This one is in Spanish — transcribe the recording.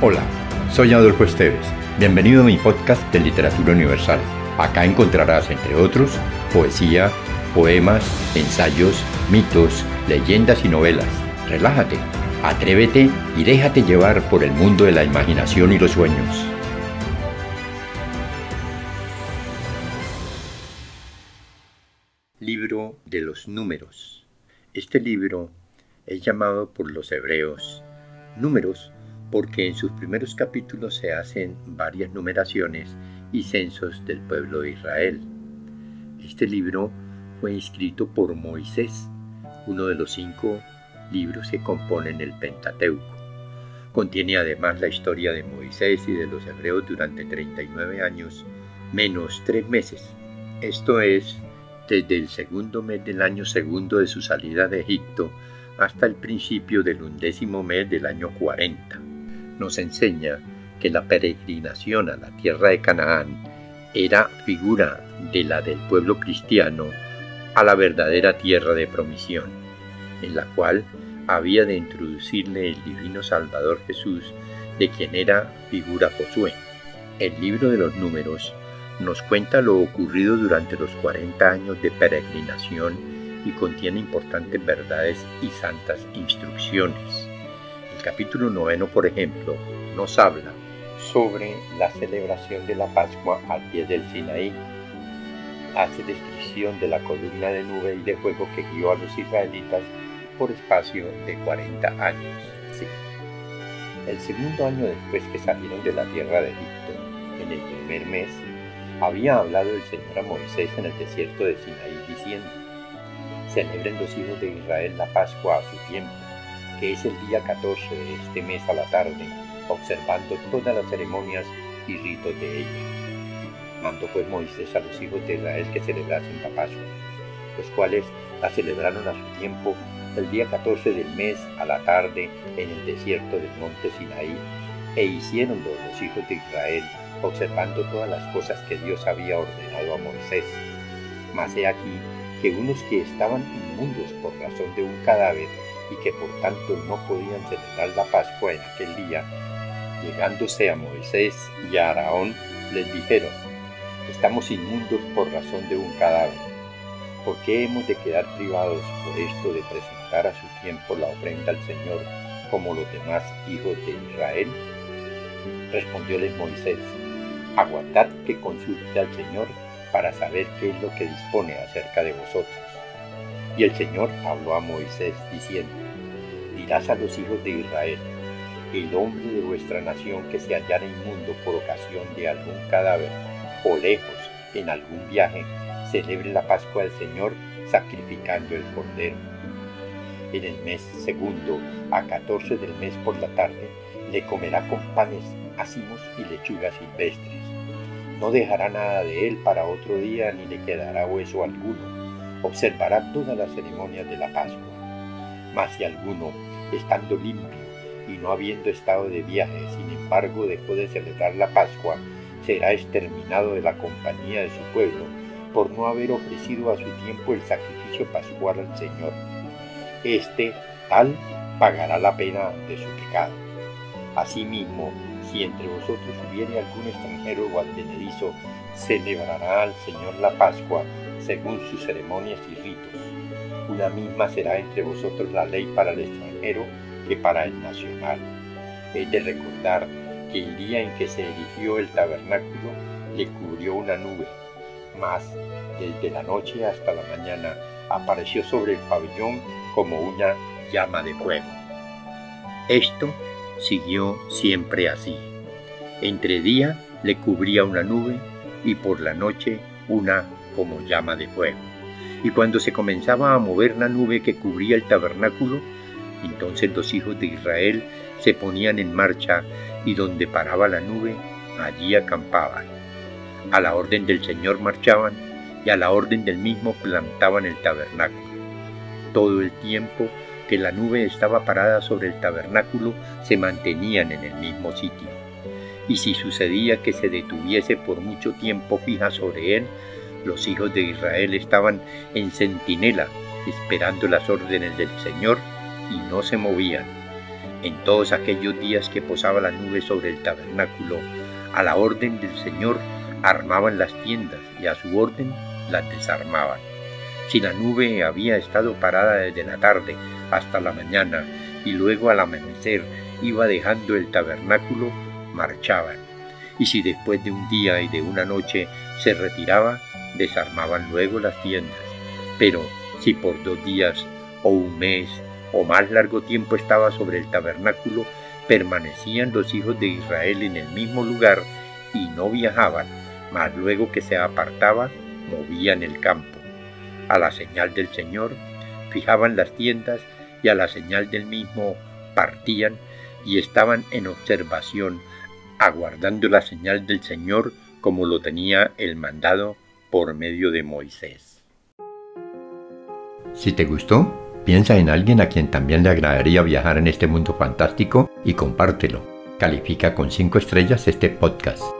Hola, soy Adolfo Esteves. Bienvenido a mi podcast de Literatura Universal. Acá encontrarás, entre otros, poesía, poemas, ensayos, mitos, leyendas y novelas. Relájate, atrévete y déjate llevar por el mundo de la imaginación y los sueños. Libro de los números. Este libro es llamado por los hebreos números porque en sus primeros capítulos se hacen varias numeraciones y censos del pueblo de Israel. Este libro fue escrito por Moisés, uno de los cinco libros que componen el Pentateuco. Contiene además la historia de Moisés y de los hebreos durante 39 años, menos tres meses. Esto es, desde el segundo mes del año segundo de su salida de Egipto hasta el principio del undécimo mes del año 40 nos enseña que la peregrinación a la tierra de Canaán era figura de la del pueblo cristiano a la verdadera tierra de promisión, en la cual había de introducirle el divino Salvador Jesús, de quien era figura Josué. El libro de los números nos cuenta lo ocurrido durante los 40 años de peregrinación y contiene importantes verdades y santas instrucciones capítulo noveno, por ejemplo, nos habla sobre la celebración de la Pascua al pie del Sinaí. Hace descripción de la columna de nube y de fuego que guió a los israelitas por espacio de 40 años. El segundo año después que salieron de la tierra de Egipto, en el primer mes, había hablado el Señor a Moisés en el desierto de Sinaí diciendo, celebren los hijos de Israel la Pascua a su tiempo que es el día 14 de este mes a la tarde, observando todas las ceremonias y ritos de ella. Mandó pues Moisés a los hijos de Israel que celebrasen la Pascua, los cuales la celebraron a su tiempo el día 14 del mes a la tarde en el desierto del monte Sinaí, e hicieronlo los hijos de Israel, observando todas las cosas que Dios había ordenado a Moisés. Mas he aquí que unos que estaban inmundos por razón de un cadáver y que por tanto no podían celebrar la Pascua en aquel día, llegándose a Moisés y a Araón, les dijeron, estamos inmundos por razón de un cadáver. ¿Por qué hemos de quedar privados por esto de presentar a su tiempo la ofrenda al Señor como los demás hijos de Israel? Respondióles Moisés, aguardad que consulte al Señor para saber qué es lo que dispone acerca de vosotros. Y el Señor habló a Moisés diciendo, dirás a los hijos de Israel, el hombre de vuestra nación que se hallara inmundo por ocasión de algún cadáver o lejos en algún viaje, celebre la Pascua del Señor sacrificando el cordero. En el mes segundo, a catorce del mes por la tarde, le comerá con panes, ácimos y lechugas silvestres. No dejará nada de él para otro día ni le quedará hueso alguno observará todas las ceremonias de la Pascua. Mas si alguno, estando limpio y no habiendo estado de viaje, sin embargo dejó de celebrar la Pascua, será exterminado de la compañía de su pueblo por no haber ofrecido a su tiempo el sacrificio pascual al Señor. Este, tal, pagará la pena de su pecado. Asimismo, si entre vosotros hubiere algún extranjero o advenedizo, celebrará al Señor la Pascua según sus ceremonias y ritos. Una misma será entre vosotros la ley para el extranjero que para el nacional. Es de recordar que el día en que se erigió el tabernáculo le cubrió una nube, mas desde la noche hasta la mañana apareció sobre el pabellón como una llama de fuego. Esto siguió siempre así. Entre día le cubría una nube y por la noche una como llama de fuego. Y cuando se comenzaba a mover la nube que cubría el tabernáculo, entonces los hijos de Israel se ponían en marcha y donde paraba la nube, allí acampaban. A la orden del Señor marchaban y a la orden del mismo plantaban el tabernáculo. Todo el tiempo que la nube estaba parada sobre el tabernáculo, se mantenían en el mismo sitio. Y si sucedía que se detuviese por mucho tiempo fija sobre él, los hijos de Israel estaban en centinela, esperando las órdenes del Señor, y no se movían. En todos aquellos días que posaba la nube sobre el tabernáculo, a la orden del Señor armaban las tiendas y a su orden las desarmaban. Si la nube había estado parada desde la tarde hasta la mañana y luego al amanecer iba dejando el tabernáculo, marchaban. Y si después de un día y de una noche se retiraba, desarmaban luego las tiendas. Pero si por dos días o un mes o más largo tiempo estaba sobre el tabernáculo, permanecían los hijos de Israel en el mismo lugar y no viajaban, mas luego que se apartaba, movían el campo. A la señal del Señor, fijaban las tiendas y a la señal del mismo partían y estaban en observación, aguardando la señal del Señor como lo tenía el mandado por medio de Moisés. Si te gustó, piensa en alguien a quien también le agradaría viajar en este mundo fantástico y compártelo. Califica con 5 estrellas este podcast.